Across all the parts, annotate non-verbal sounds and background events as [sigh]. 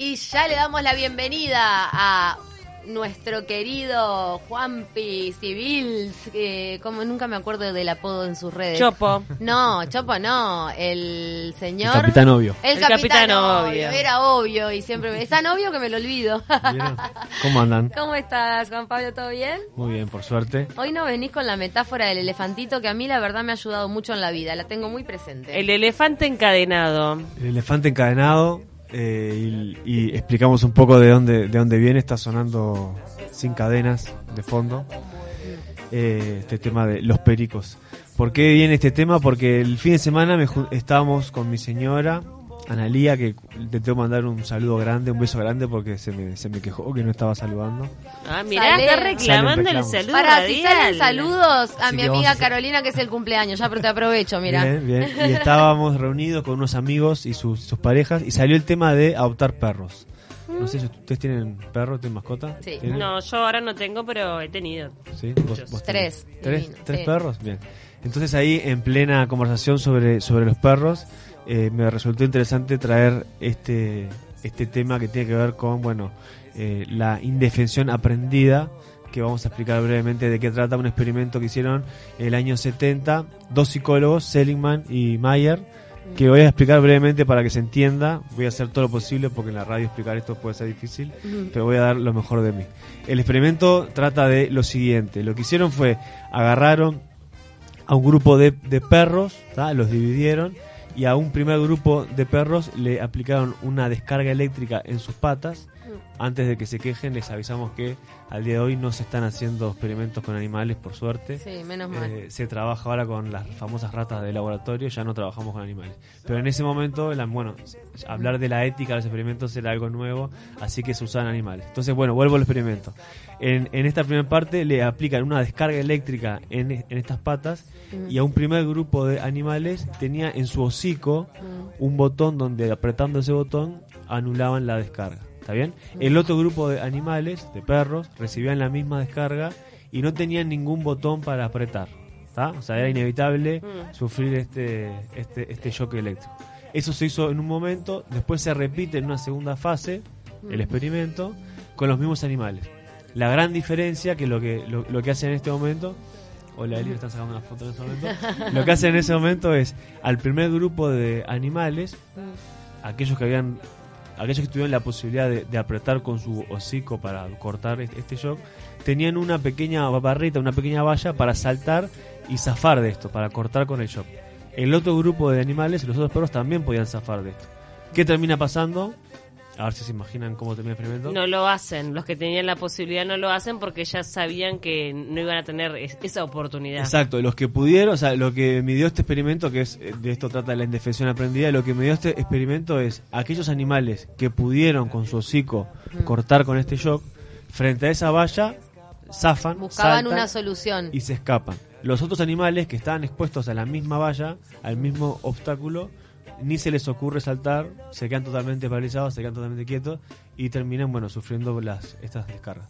Y ya le damos la bienvenida a nuestro querido Juanpi Civil, que como nunca me acuerdo del apodo en sus redes. Chopo. No, Chopo no, el señor... El capitán obvio. El, El capitán, capitán obvio. obvio. Era obvio y siempre me... Es tan obvio que me lo olvido. ¿Cómo andan? ¿Cómo estás, Juan Pablo? ¿Todo bien? Muy bien, por suerte. Hoy no venís con la metáfora del elefantito que a mí la verdad me ha ayudado mucho en la vida, la tengo muy presente. El elefante encadenado. El elefante encadenado eh, y, explicamos un poco de dónde, de dónde viene. Está sonando sin cadenas de fondo. eh, este tema de los pericos. ¿Por qué viene este tema? Porque el fin de semana me estábamos con mi señora, Analía, que le tengo que mandar un saludo grande, un beso grande porque se me, se me quejó que no estaba saludando. Ah, mirá, Sale- está reclamando el saludo Para, si salen saludos a Así mi amiga a Carolina, que es el cumpleaños, ya, pero te aprovecho, mira. Bien, bien. Y estábamos reunidos con unos amigos y sus, sus parejas y salió el tema de adoptar perros. No sé si ustedes tienen perro, tienen mascota. Sí. ¿Tienen? No, yo ahora no tengo, pero he tenido. ¿Sí? ¿Vos- vos Tres. ¿Tres, Divino, ¿tres sí. perros? Bien. Entonces ahí en plena conversación sobre, sobre los perros eh, me resultó interesante traer este, este tema que tiene que ver con, bueno, eh, la indefensión aprendida que vamos a explicar brevemente de qué trata un experimento que hicieron el año 70 dos psicólogos, Seligman y Mayer, que voy a explicar brevemente para que se entienda. Voy a hacer todo lo posible porque en la radio explicar esto puede ser difícil, pero voy a dar lo mejor de mí. El experimento trata de lo siguiente. Lo que hicieron fue agarraron a un grupo de, de perros, ¿tá? los dividieron y a un primer grupo de perros le aplicaron una descarga eléctrica en sus patas. Antes de que se quejen, les avisamos que al día de hoy no se están haciendo experimentos con animales, por suerte. Sí, menos mal. Eh, se trabaja ahora con las famosas ratas de laboratorio, ya no trabajamos con animales. Pero en ese momento, la- bueno, hablar de la ética de los experimentos era algo nuevo, así que se usaban animales. Entonces, bueno, vuelvo al experimento. En, en esta primera parte le aplican una descarga eléctrica en, en estas patas y a un primer grupo de animales tenía en su hocico un botón donde apretando ese botón anulaban la descarga. ¿Está bien? El otro grupo de animales, de perros, recibían la misma descarga y no tenían ningún botón para apretar. ¿está? O sea, era inevitable Mm. sufrir este, este, este shock eléctrico. Eso se hizo en un momento, después se repite en una segunda fase, el experimento, con los mismos animales. La gran diferencia que lo que, lo, lo que hacen en este momento, hola Eli, están sacando una foto en este momento, [laughs] lo que hacen en ese momento es al primer grupo de animales, aquellos que habían aquellos que tuvieron la posibilidad de, apretar con su hocico para cortar este, este shock, tenían una pequeña barrita, una pequeña valla para saltar y zafar de esto, para cortar con el shock. El otro grupo de animales, los otros perros, también podían zafar de esto. ¿Qué termina pasando? A ver si se imaginan cómo termina el experimento. No lo hacen. Los que tenían la posibilidad no lo hacen porque ya sabían que no iban a tener es- esa oportunidad. Exacto, los que pudieron, o sea, lo que midió este experimento, que es eh, de esto trata la indefensión aprendida, lo que midió este experimento es aquellos animales que pudieron con su hocico cortar con este shock, frente a esa valla, zafan, Buscaban saltan una solución. y se escapan. Los otros animales que estaban expuestos a la misma valla, al mismo obstáculo, ni se les ocurre saltar, se quedan totalmente paralizados, se quedan totalmente quietos y terminan, bueno, sufriendo las, estas descargas.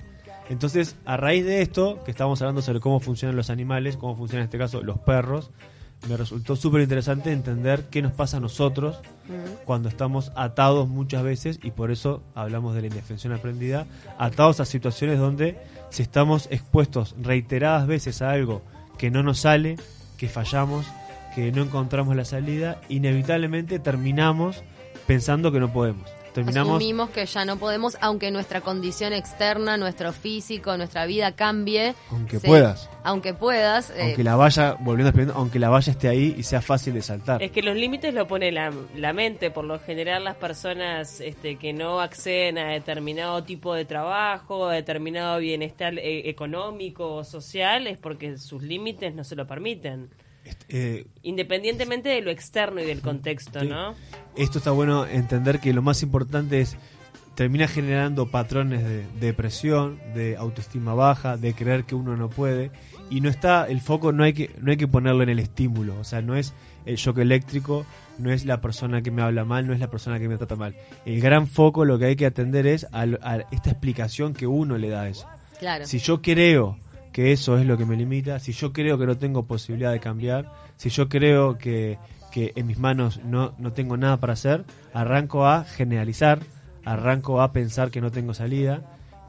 Entonces, a raíz de esto, que estábamos hablando sobre cómo funcionan los animales, cómo funcionan en este caso los perros, me resultó súper interesante entender qué nos pasa a nosotros cuando estamos atados muchas veces y por eso hablamos de la indefensión aprendida, atados a situaciones donde si estamos expuestos reiteradas veces a algo que no nos sale, que fallamos, que no encontramos la salida, inevitablemente terminamos pensando que no podemos. Terminamos Asumimos que ya no podemos, aunque nuestra condición externa, nuestro físico, nuestra vida cambie. Aunque puedas. Aunque puedas. eh, aunque la valla, volviendo experimento, aunque la valla esté ahí y sea fácil de saltar. Es que los límites lo pone la, la mente. Por lo general, las personas este, que no acceden a determinado tipo de trabajo, a determinado bienestar eh, económico o social, es porque sus límites no se lo permiten. Eh, Independientemente de lo externo y del contexto, Sí. ¿no? esto está bueno entender que lo más importante es termina generando patrones de depresión, de autoestima baja, de creer que uno no puede y no está el foco no hay que no hay que ponerlo en el estímulo, o sea, no es el shock eléctrico, no es la persona que me habla mal, no es la persona que me trata mal. El gran foco lo que hay que atender es a, a esta explicación que uno le da a eso. claro. Si yo creo que eso es lo que me limita, si yo creo que no tengo posibilidad de cambiar, si yo creo que, que en mis manos no, no tengo nada para hacer, arranco a generalizar, arranco a pensar que no tengo salida.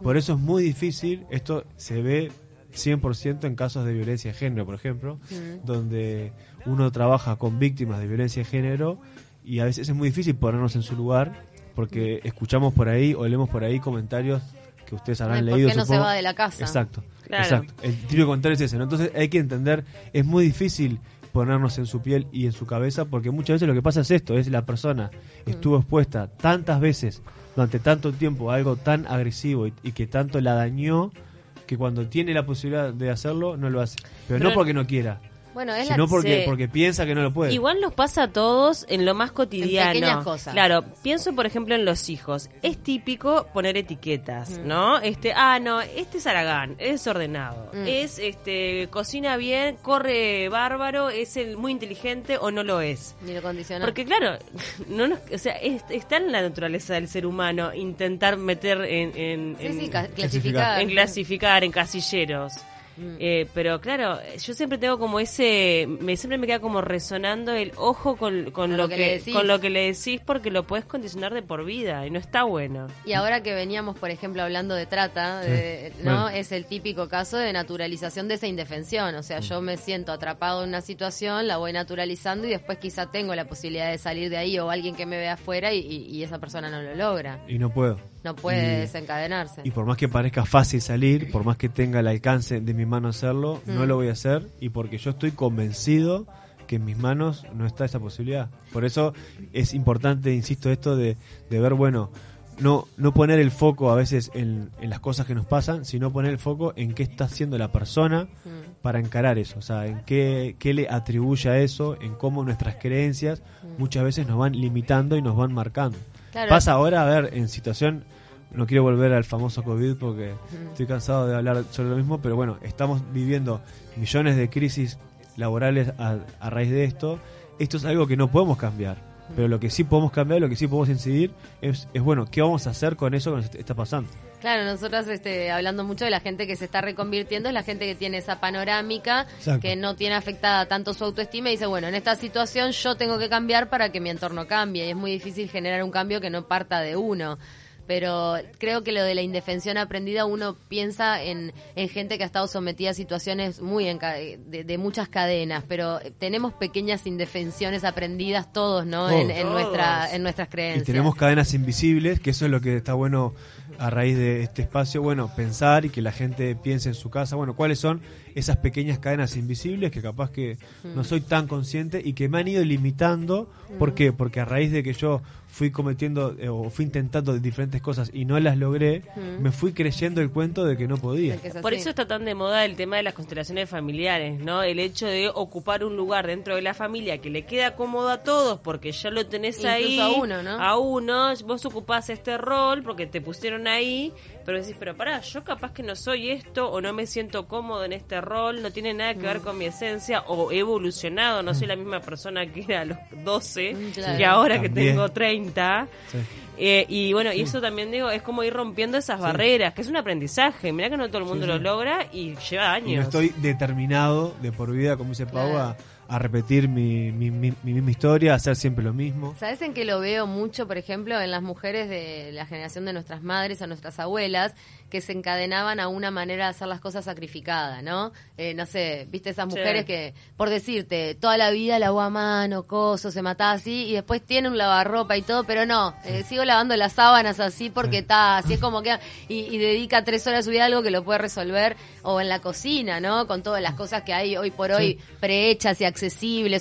Por eso es muy difícil, esto se ve 100% en casos de violencia de género, por ejemplo, Mm. donde uno trabaja con víctimas de violencia de género y a veces es muy difícil ponernos en su lugar porque escuchamos por ahí o leemos por ahí comentarios que ustedes habrán Ay, ¿por leído. qué no se va de la casa? Exacto, Claro. exacto. El típico comentario es ese, ¿no? Entonces hay que entender, es muy difícil ponernos en su piel y en su cabeza porque muchas veces lo que pasa es esto, es la persona estuvo expuesta tantas veces durante tanto tiempo a algo tan agresivo y, y que tanto la dañó que cuando tiene la posibilidad de hacerlo no lo hace. Pero, Pero- no porque no quiera, Bueno, es la porque, sí. porque piensa que no lo puede. Igual nos pasa a todos en lo más cotidiano. pequeñas cosas. Claro, pienso por ejemplo en los hijos. Es típico poner etiquetas, Mm. ¿no? Este, ah, no, este es Aragán, es desordenado. Mm. Es este cocina bien, corre bárbaro, es el muy inteligente o no lo es. Ni lo condicional. Porque claro, [laughs] no nos, o sea, es- está en la naturaleza del ser humano intentar meter en, en, sí, en- sí, ca- clasificar. en clasificar, en casilleros. Mm. Eh, pero claro, yo siempre tengo como ese, me siempre me queda como resonando el ojo con, con lo, lo que que, le decís. con lo que le decís porque lo puedes condicionar de por vida y no está bueno. Y ahora que veníamos, por ejemplo, hablando de trata, Sí. de- ¿no? Bueno. Es el típico caso de naturalización de esa indefensión. O sea, yo me siento atrapado en una situación, la voy naturalizando y después quizá tengo la posibilidad de salir de ahí o alguien que me ve afuera y, y- y esa persona no lo logra. Y no puedo. No puede Y- desencadenarse. Y por más que parezca fácil salir, por más que tenga el alcance de mi mano hacerlo, no Mm. lo voy a hacer y porque yo estoy convencido que en mis manos no está esa posibilidad. Por eso es importante, insisto, esto de, de ver, bueno, no, no poner el foco a veces en, en las cosas que nos pasan, sino poner el foco en qué está haciendo la persona Mm. para encarar eso, o sea, en qué, qué le atribuye a eso, en cómo nuestras creencias muchas veces nos van limitando y nos van marcando. Claro. Pasa ahora, a ver, en situación, no quiero volver al famoso COVID porque estoy cansado de hablar sobre lo mismo, pero bueno, estamos viviendo millones de crisis laborales a, a raíz de esto. Esto es algo que no podemos cambiar, pero lo que sí podemos cambiar, lo que sí podemos incidir es, es bueno, ¿qué vamos a hacer con eso que nos está pasando? Claro, nosotras este, hablando mucho de la gente que se está reconvirtiendo, es la gente que tiene esa panorámica, Exacto. que no tiene afectada tanto su autoestima y dice, bueno, en esta situación yo tengo que cambiar para que mi entorno cambie. Y es muy difícil generar un cambio que no parta de uno. Pero creo que lo de la indefensión aprendida, uno piensa en, en gente que ha estado sometida a situaciones muy enca- de, de muchas cadenas, pero tenemos pequeñas indefensiones aprendidas todos, ¿no? En, en Todos. nuestra, en nuestras Y creencias. tenemos cadenas invisibles, que eso es lo que está bueno a raíz de este espacio, bueno, pensar y que la gente piense en su casa, bueno, cuáles son esas pequeñas cadenas invisibles que capaz que no soy tan consciente y que me han ido limitando. ¿Por qué? Porque a raíz de que yo fui cometiendo eh, o fui intentando diferentes cosas y no las logré, Mm. me fui creyendo el cuento de que no podía. De que es Por eso está tan de moda el tema de las constelaciones familiares, ¿no? El hecho de ocupar un lugar dentro de la familia que le queda cómodo a todos porque ya lo tenés Incluso ahí. a uno, ¿no? A uno, vos ocupás este rol porque te pusieron ahí, pero decís, pero pará, yo capaz que no soy esto o no me siento cómodo en este rol, no tiene nada que Mm. ver con mi esencia o he evolucionado, no soy la misma persona que era a los 12 Mm, claro. que ahora que tengo 30. Sí. Eh, y bueno, y eso también digo, es como ir rompiendo esas barreras, que es un aprendizaje. Mirá que no todo el mundo lo logra y lleva años. Y no estoy determinado de por vida, como dice Pau, Claro. a, a repetir mi, mi, mi- mi misma historia, a hacer siempre lo mismo. ¿Sabes en que lo veo mucho, por ejemplo, en las mujeres de la generación de nuestras madres o nuestras abuelas, que se encadenaban a una manera de hacer las cosas sacrificada, ¿no? Eh, no sé, viste esas Sí. mujeres que, por decirte, toda la vida lavó a mano, coso, se mataba así, y después tiene un lavarropa y todo, pero no, eh, sigo lavando las sábanas así porque está, así es como que, y, y dedica tres horas de su vida a algo que lo puede resolver, o en la cocina, ¿no? Con todas las cosas que hay hoy por hoy prehechas y accesibles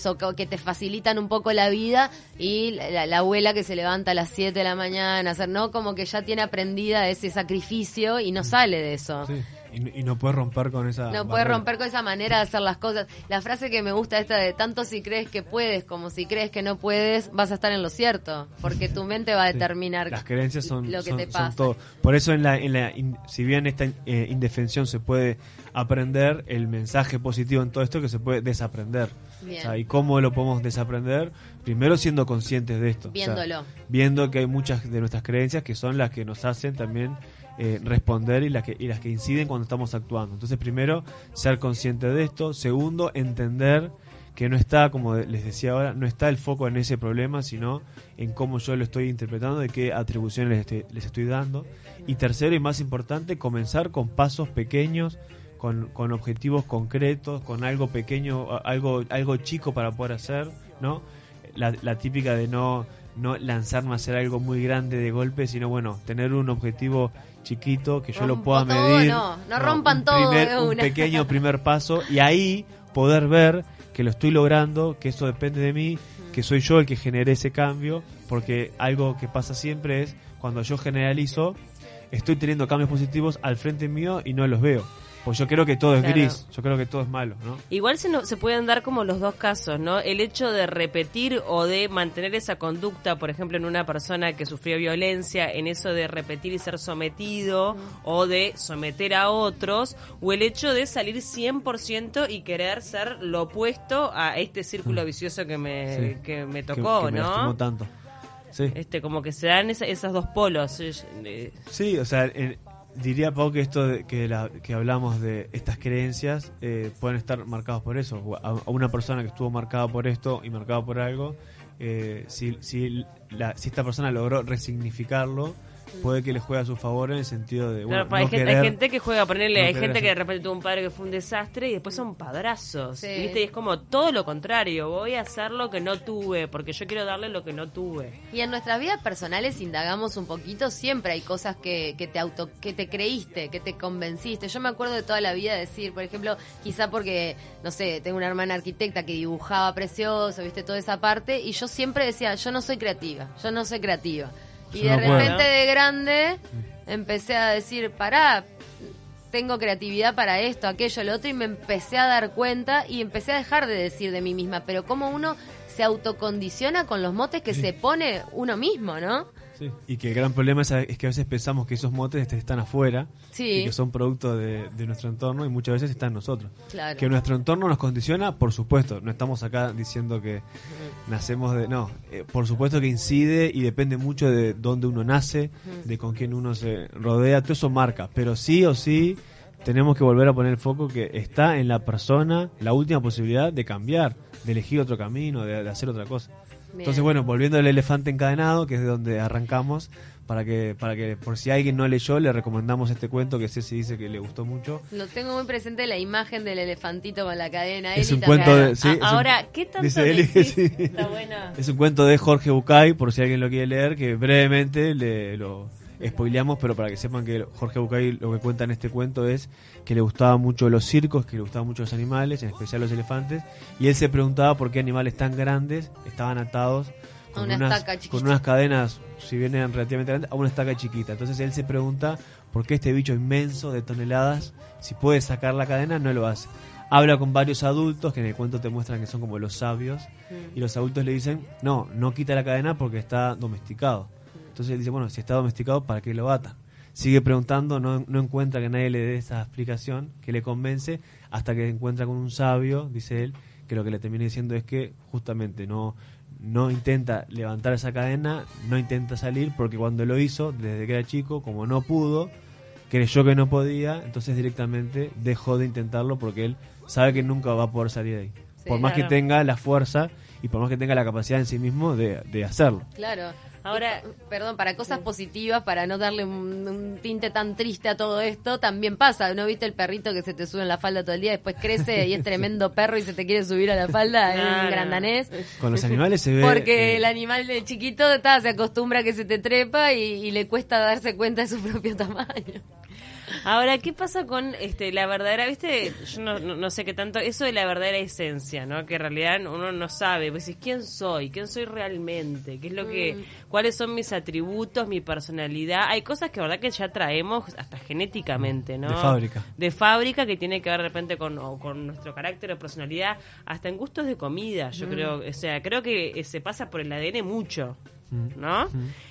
o que, te facilitan un poco la vida y la, la- la abuela que se levanta a las 7 de la mañana, hacer, ¿no? Como que ya tiene aprendida ese sacrificio y no sale de eso. Sí. Y, no- y no puedes romper con esa. No puede barrera. romper con esa manera de hacer las cosas. La frase que me gusta esta de tanto si crees que puedes como si crees que no puedes, vas a estar en lo cierto, porque tu mente va a Sí. determinar Las creencias son, lo que son- te pasa. todo. Por eso, en la, en la in- si bien esta eh, indefensión se puede aprender, el mensaje positivo en todo esto es que se puede desaprender. Bien. O sea, ¿Y cómo lo podemos desaprender? Primero siendo conscientes de esto. O sea, Viéndolo. viendo que hay muchas de nuestras creencias que son las que nos hacen también eh, responder y las, que, y las que inciden cuando estamos actuando. Entonces, primero, ser consciente de esto. Segundo, entender que no está, como les decía ahora, no está el foco en ese problema, sino en cómo yo lo estoy interpretando, de qué atribuciones les estoy, les estoy dando. Y tercero y más importante, comenzar con pasos pequeños, con, con objetivos concretos, con algo pequeño, algo, algo chico para poder hacer, ¿no? La, la típica de no, no lanzarme a hacer algo muy grande de golpe, sino bueno, tener un objetivo chiquito que yo lo pueda todo, medir. no, no rompan un todo primer- de un una. pequeño [laughs] primer paso y ahí poder ver que lo estoy logrando, que eso depende de mí, que soy yo el que generé ese cambio, porque algo que pasa siempre es cuando yo generalizo, estoy teniendo cambios positivos al frente mío y no los veo. Pues yo creo que todo es Claro. gris, yo creo que todo es malo, ¿no? Igual se, no- se pueden dar como los dos casos, ¿no? El hecho de repetir o de mantener esa conducta, por ejemplo, en una persona que sufrió violencia, en eso de repetir y ser sometido o de someter a otros, o el hecho de salir 100% y querer ser lo opuesto a este círculo vicioso que me, Sí. que me tocó, que me ¿no? tanto. Sí. Este, como que se dan esa- esos dos polos. Sí, o sea, en- diría Pau que esto de- que, la- que hablamos de estas creencias eh, pueden estar marcados por eso. A una persona que estuvo marcada por esto y marcada por algo, eh, si, si, la- si esta persona logró resignificarlo, puede que le juegue a su favor en el sentido de, bueno, Claro, hay, no gente, hay querer- gente que juega, ponerle, no hay gente que de repente tuvo un padre que fue un desastre y después son padrazos. Sí. ¿viste? Y es como todo lo contrario, voy a hacer lo que no tuve, porque yo quiero darle lo que no tuve. Y en nuestras vidas personales indagamos un poquito, siempre hay cosas que, que te auto, que te creíste, que te convenciste. Yo me acuerdo de toda la vida decir, por ejemplo, quizá porque, no sé, tengo una hermana arquitecta que dibujaba precioso, viste, toda esa parte, y yo siempre decía, yo no soy creativa, yo no soy creativa. Y Yo de no puedo. repente de grande empecé a decir, pará, tengo creatividad para esto, aquello, lo otro, y me empecé a dar cuenta y empecé a dejar de decir de mí misma, pero como uno se autocondiciona con los motes que Sí. se pone uno mismo, ¿no? Sí. Y que el gran problema es, es que a veces pensamos que esos motes están afuera Sí. y que son producto de, de nuestro entorno y muchas veces están en nosotros. Claro. Que nuestro entorno nos condiciona, por supuesto. No estamos acá diciendo que nacemos de... No, eh, por supuesto que incide y depende mucho de dónde uno nace, de con quién uno se rodea, todo eso marca. Pero sí o sí tenemos que volver a poner el foco que está en la persona la última posibilidad de cambiar, de elegir otro camino, de, de hacer otra cosa. Bien. Entonces, bueno, volviendo al elefante encadenado, que es de donde arrancamos, para que, para que por si alguien no leyó, le recomendamos este cuento que Ceci dice que le gustó mucho. Lo tengo muy presente la imagen del elefantito con la cadena. Es Eli un cuento de- sí, un- ahora, ¿qué tanto dice Eli que decís? [laughs] sí. Está buena. Es un cuento de Jorge Bucay, por si alguien lo quiere leer, que brevemente le lo spoileamos, pero para que sepan que Jorge Bucay lo que cuenta en este cuento es que le gustaban mucho los circos, que le gustaban mucho los animales, en especial los elefantes, y él se preguntaba por qué animales tan grandes estaban atados una unas, con unas cadenas, si bien eran relativamente grandes, a una estaca chiquita. Entonces él se pregunta por qué este bicho inmenso de toneladas, si puede sacar la cadena, no lo hace. Habla con varios adultos que en el cuento te muestran que son como los sabios y los adultos le dicen, no, no quita la cadena porque está domesticado. Entonces él dice, bueno, si está domesticado, ¿para qué lo atan? Sigue preguntando, no, no encuentra que nadie le dé esa explicación que le convence, hasta que encuentra con un sabio, dice él, que lo que le termina diciendo es que justamente no, no intenta levantar esa cadena, no intenta salir, porque cuando lo hizo, desde que era chico, como no pudo, creyó que no podía, entonces directamente dejó de intentarlo porque él sabe que nunca va a poder salir de ahí. Sí, por más claro. que tenga la fuerza y por más que tenga la capacidad en sí mismo de, de hacerlo. Claro. Ahora- perdón, para cosas positivas, para no darle un, un tinte tan triste a todo esto, también pasa. ¿No viste el perrito que se te sube en la falda todo el día, después crece y es tremendo [laughs] perro y se te quiere subir a la falda? Es un Claro. gran danés. Con los animales se ve... Porque eh, el animal de chiquito está, se acostumbra a que se te trepa y, y le cuesta darse cuenta de su propio tamaño. Ahora, ¿qué pasa con este la verdadera, viste? Yo no, no, no sé qué tanto, eso de la verdadera esencia, ¿no? Que en realidad uno no sabe, pues decís, ¿quién soy? ¿Quién soy realmente? ¿Qué es lo que, Mm. cuáles son mis atributos, mi personalidad? Hay cosas que, verdad, que ya traemos hasta genéticamente, ¿no? De fábrica. De fábrica que tiene que ver de repente con, o con nuestro carácter o personalidad, hasta en gustos de comida, Mm. yo creo, o sea, creo que eh, se pasa por el ADN mucho. ¿No?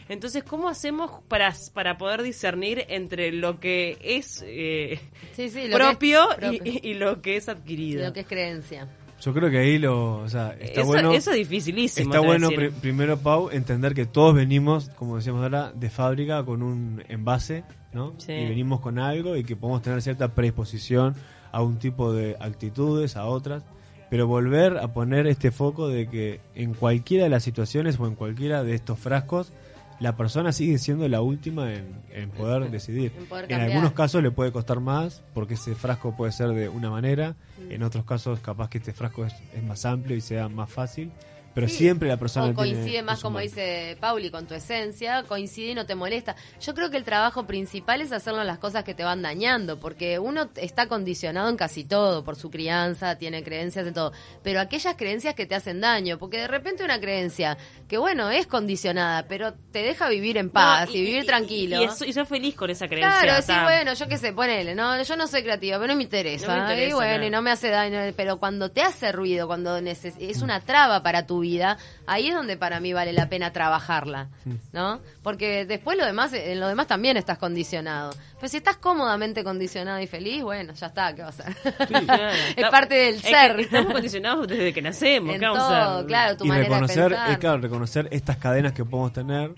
Entonces, ¿cómo hacemos para, para poder discernir entre lo que es eh, Sí, sí, lo propio, que es y- propio. Y, lo que es Y adquirido? lo que es creencia. Yo creo que ahí lo... O sea, está eso, bueno... eso es dificilísimo. Está bueno, primero, Pau, entender que todos venimos, como decíamos ahora, de fábrica con un envase, ¿no? Sí. Y venimos con algo y que podemos tener cierta predisposición a un tipo de actitudes, a otras. Pero volver a poner este foco de que en cualquiera de las situaciones o en cualquiera de estos frascos, la persona sigue siendo la última en, en poder [laughs] decidir. En poder En cambiar. algunos casos le puede costar más porque ese frasco puede ser de una manera, Mm. en otros casos capaz que este frasco es, es más amplio y sea más fácil, pero Sí. siempre la persona O coincide más, como dice Pauli, con tu esencia, coincide y no te molesta. Yo creo que el trabajo principal es hacerlo en las cosas que te van dañando, porque uno está condicionado en casi todo, por su crianza, tiene creencias en todo, pero aquellas creencias que te hacen daño, porque de repente una creencia que, bueno, es condicionada, pero te deja vivir en paz No, y, vivir tranquilo. Y, eso- y sos feliz con esa creencia. Claro, sí, bueno, yo qué sé, ponele, no, yo no soy creativa, pero no me interesa. No me interesa, y bueno, no. y no me hace daño, pero cuando te hace ruido, cuando neces- es una traba para tu vida, ahí es donde para mí vale la pena trabajarla, ¿no? Porque después lo demás, en lo demás también estás condicionado. Pero si estás cómodamente condicionado y feliz, bueno, ya está, ¿qué va a hacer? [laughs] claro. es parte del Es ser. estamos condicionados desde que nacemos. en ¿qué vamos a todo, hacer? claro, tu y manera reconocer, de pensar. es claro, reconocer estas cadenas que podemos tener,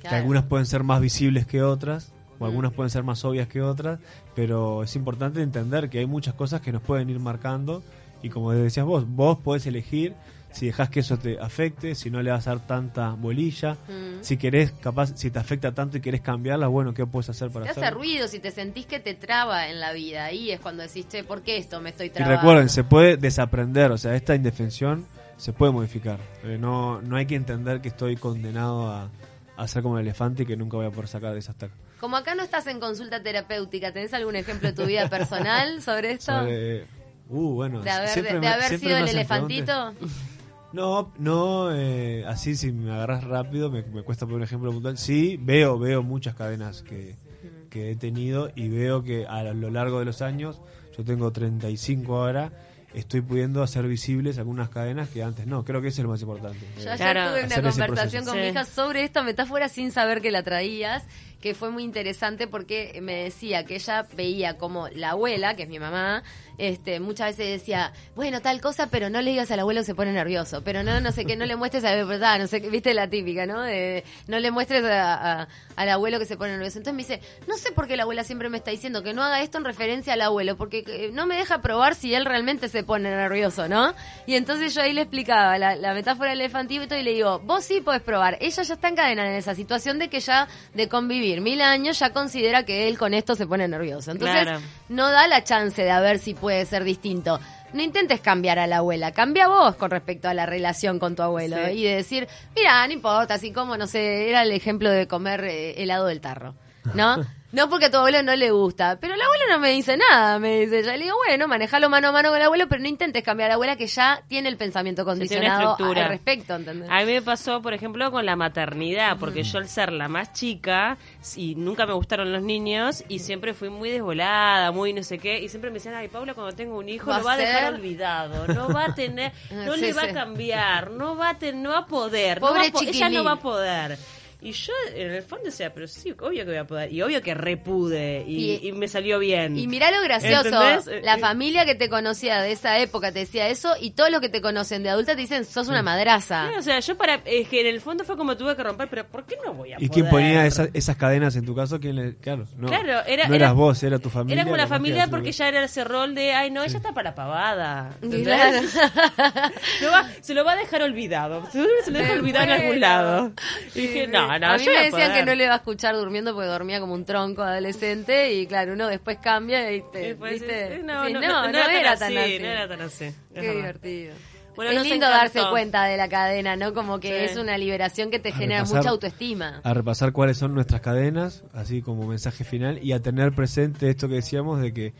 que algunas pueden ser más visibles que otras, o Mm. algunas pueden ser más obvias que otras, pero es importante entender que hay muchas cosas que nos pueden ir marcando y como decías vos, vos podés elegir si dejas que eso te afecte, si no le vas a dar tanta bolilla, Mm. si querés, capaz, si te afecta tanto y querés cambiarla, bueno, ¿qué puedes hacer para Te hace ruido si te sentís que te traba en la vida. Ahí es cuando decís, che, ¿por qué esto me estoy Y trabando? recuerden, se puede desaprender, o sea, esta indefensión se puede modificar. Eh, no, no hay que entender que estoy condenado a, a ser como el elefante y que nunca voy a poder sacar de esa estaca. Como acá no estás en consulta terapéutica, ¿tenés algún ejemplo de tu vida personal sobre esto? Sobre- uh, bueno, de haber, siempre de, me- de haber siempre sido el elefantito. preguntas. No, no, eh, así si me agarras rápido me, me cuesta poner un ejemplo puntual. Sí, veo, veo muchas cadenas que, que he tenido y veo que a lo largo de los años, yo tengo 35 ahora, estoy pudiendo hacer visibles algunas cadenas que antes no. Creo que eso es lo más importante. Yo Eh, ayer Claro, tuve una conversación con mi hija sobre esta metáfora sin saber que la traías, que fue muy interesante porque me decía que ella veía como la abuela, que es mi mamá, este, muchas veces decía, bueno, tal cosa, pero no le digas al abuelo que se pone nervioso, pero no, no sé qué, no le muestres a verdad, no sé qué, viste la típica, ¿no? De, no le muestres al abuelo que se pone nervioso. Entonces me dice, no sé por qué la abuela siempre me está diciendo que no haga esto en referencia al abuelo, porque eh, no me deja probar si él realmente se pone nervioso, ¿no? Y entonces yo ahí le explicaba la, la metáfora del elefantito y le digo, vos sí podés probar. Ella ya está encadenada en esa situación de que ya de convivir mil años ya considera que él con esto se pone nervioso. Entonces Claro. no da la chance de a ver si puede ser distinto. No intentes cambiar a la abuela, cambia vos con respecto a la relación con tu abuelo Sí. y de decir, mira, no importa, así como, no sé, era el ejemplo de comer eh, helado del tarro, ¿no? [laughs] No porque a tu abuelo no le gusta, pero el abuelo no me dice nada, me dice, ya le digo, bueno, manejalo mano a mano con el abuelo, pero no intentes cambiar a la abuela que ya tiene el pensamiento condicionado al respecto, ¿entendés? A mí me pasó, por ejemplo, con la maternidad, porque yo al ser la más chica, y nunca me gustaron los niños, y siempre fui muy desvolada, muy no sé qué, y siempre me decían, ay, Paula, cuando tenga un hijo ¿Va lo va a dejar olvidado, no va a tener, [laughs] no Sí, le va sí. a cambiar, no va a, ten- no va a poder, no Pobre va a po- ella no va a poder. Y yo, en el fondo, decía, pero sí, obvio que voy a poder. Y obvio que repude. Y, Y- y me salió bien. Y mirá lo gracioso, ¿Entendés? Eh, la eh. familia que te conocía de esa época te decía eso y todos los que te conocen de adulta te dicen, sos una madraza. Sí, o sea, yo para. Es que en el fondo fue como tuve que romper, pero ¿por qué no voy a ¿Y poder? quién ponía esa- esas cadenas en tu caso? ¿Quién le, claro, no, Claro, era- no era- eras vos, era tu familia. Era como la familia porque ya era ese rol de, ay, no, ella está para la pavada. Claro. [laughs] Lo va- se lo va a dejar olvidado. Seguro se lo deja olvidado en algún lado. Y dije, no, no, a mí me decían que no le iba a escuchar durmiendo porque dormía como un tronco adolescente y claro, uno después cambia y te, Después, ¿viste? no, Sí, no, no, no, no era tan así, así. No era tan así. es Qué divertido. Bueno, es lindo encantó. darse cuenta de la cadena, ¿no? Como que Sí. es una liberación que te A genera repasar. mucha autoestima. a repasar cuáles son nuestras cadenas, así como mensaje final, y a tener presente esto que decíamos de que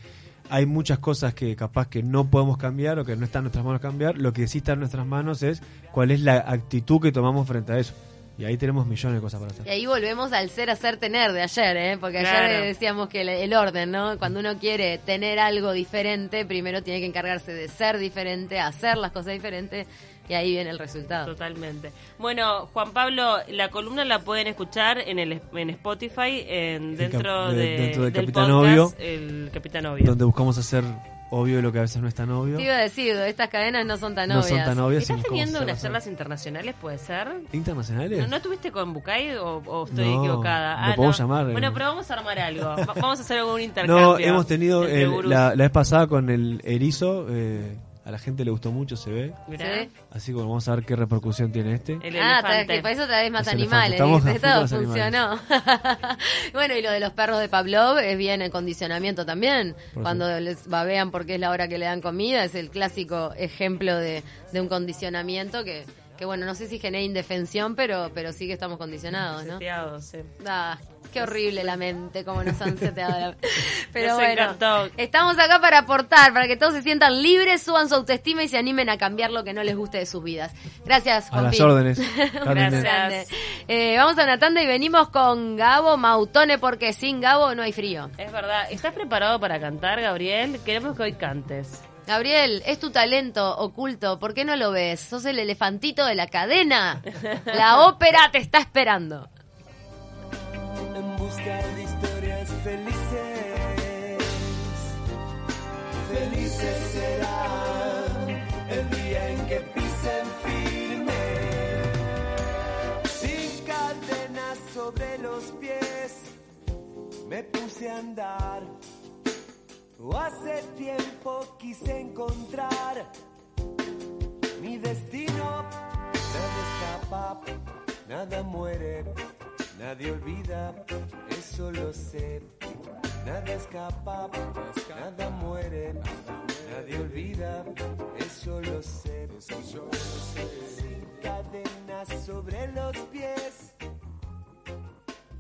hay muchas cosas que capaz que no podemos cambiar o que no está en nuestras manos cambiar, lo que sí está en nuestras manos es cuál es la actitud que tomamos frente a eso. Y ahí tenemos millones de cosas para hacer. Y ahí volvemos al ser, hacer, tener de ayer, ¿eh? Porque ayer Claro. eh, decíamos que el, el orden, ¿no? Cuando uno quiere tener algo diferente, primero tiene que encargarse de ser diferente, hacer las cosas diferentes, y ahí viene el resultado. Totalmente. Bueno, Juan Pablo, la columna la pueden escuchar en el en Spotify, en, dentro, de, de- dentro del del Capitán podcast, Obvio. el Capitán Obvio. Donde buscamos hacer obvio lo que a veces no es tan obvio. Te iba a decir, estas cadenas no son tan No obvias. son tan obvias. ¿Estás teniendo unas charlas internacionales, puede ser? internacionales. ¿No, ¿No estuviste con Bucay o, o estoy No, equivocada? lo podemos llamar, eh. Bueno, pero vamos a armar algo. Va- vamos a hacer algún [laughs] intercambio. No, hemos tenido gurús. la, la vez pasada con el erizo, eh, A la gente le gustó mucho, se ve. Mirá. Así que vamos a ver qué repercusión tiene este. El Ah, tra- elefante. que para eso traes más Los animales. Todo funcionó. [laughs] bueno, y lo de los perros de Pavlov es bien el condicionamiento también. Por Cuando les babean porque es la hora que le dan comida, es el clásico ejemplo de, de un condicionamiento que, que, bueno, no sé si genera indefensión, pero, pero sí que estamos condicionados, ¿no? Seteados, sí. Ah, qué horrible la mente, como nos han seteado la [laughs] Pero Nos bueno, encantó. estamos acá para aportar, para que todos se sientan libres, suban su autoestima y se animen a cambiar lo que no les guste de sus vidas. Gracias, A las órdenes. [laughs] Grande. Eh, vamos a una tanda y venimos con Gabo Mautone porque sin Gabo no hay frío. Es verdad. ¿Estás preparado para cantar, Gabriel? Queremos que hoy cantes. Gabriel, es tu talento oculto, ¿por qué no lo ves? Sos el elefantito de la cadena. La ópera te está esperando. en busca de historias felices. Felices serán el día en que pisen firme. Sin cadenas sobre los pies, me puse a andar. Hace tiempo quise encontrar mi destino. Nada escapa, nada muere, nadie olvida, eso lo sé. Nada escapa, nada muere, nadie olvida, eso lo sé. Sin cadenas sobre los pies,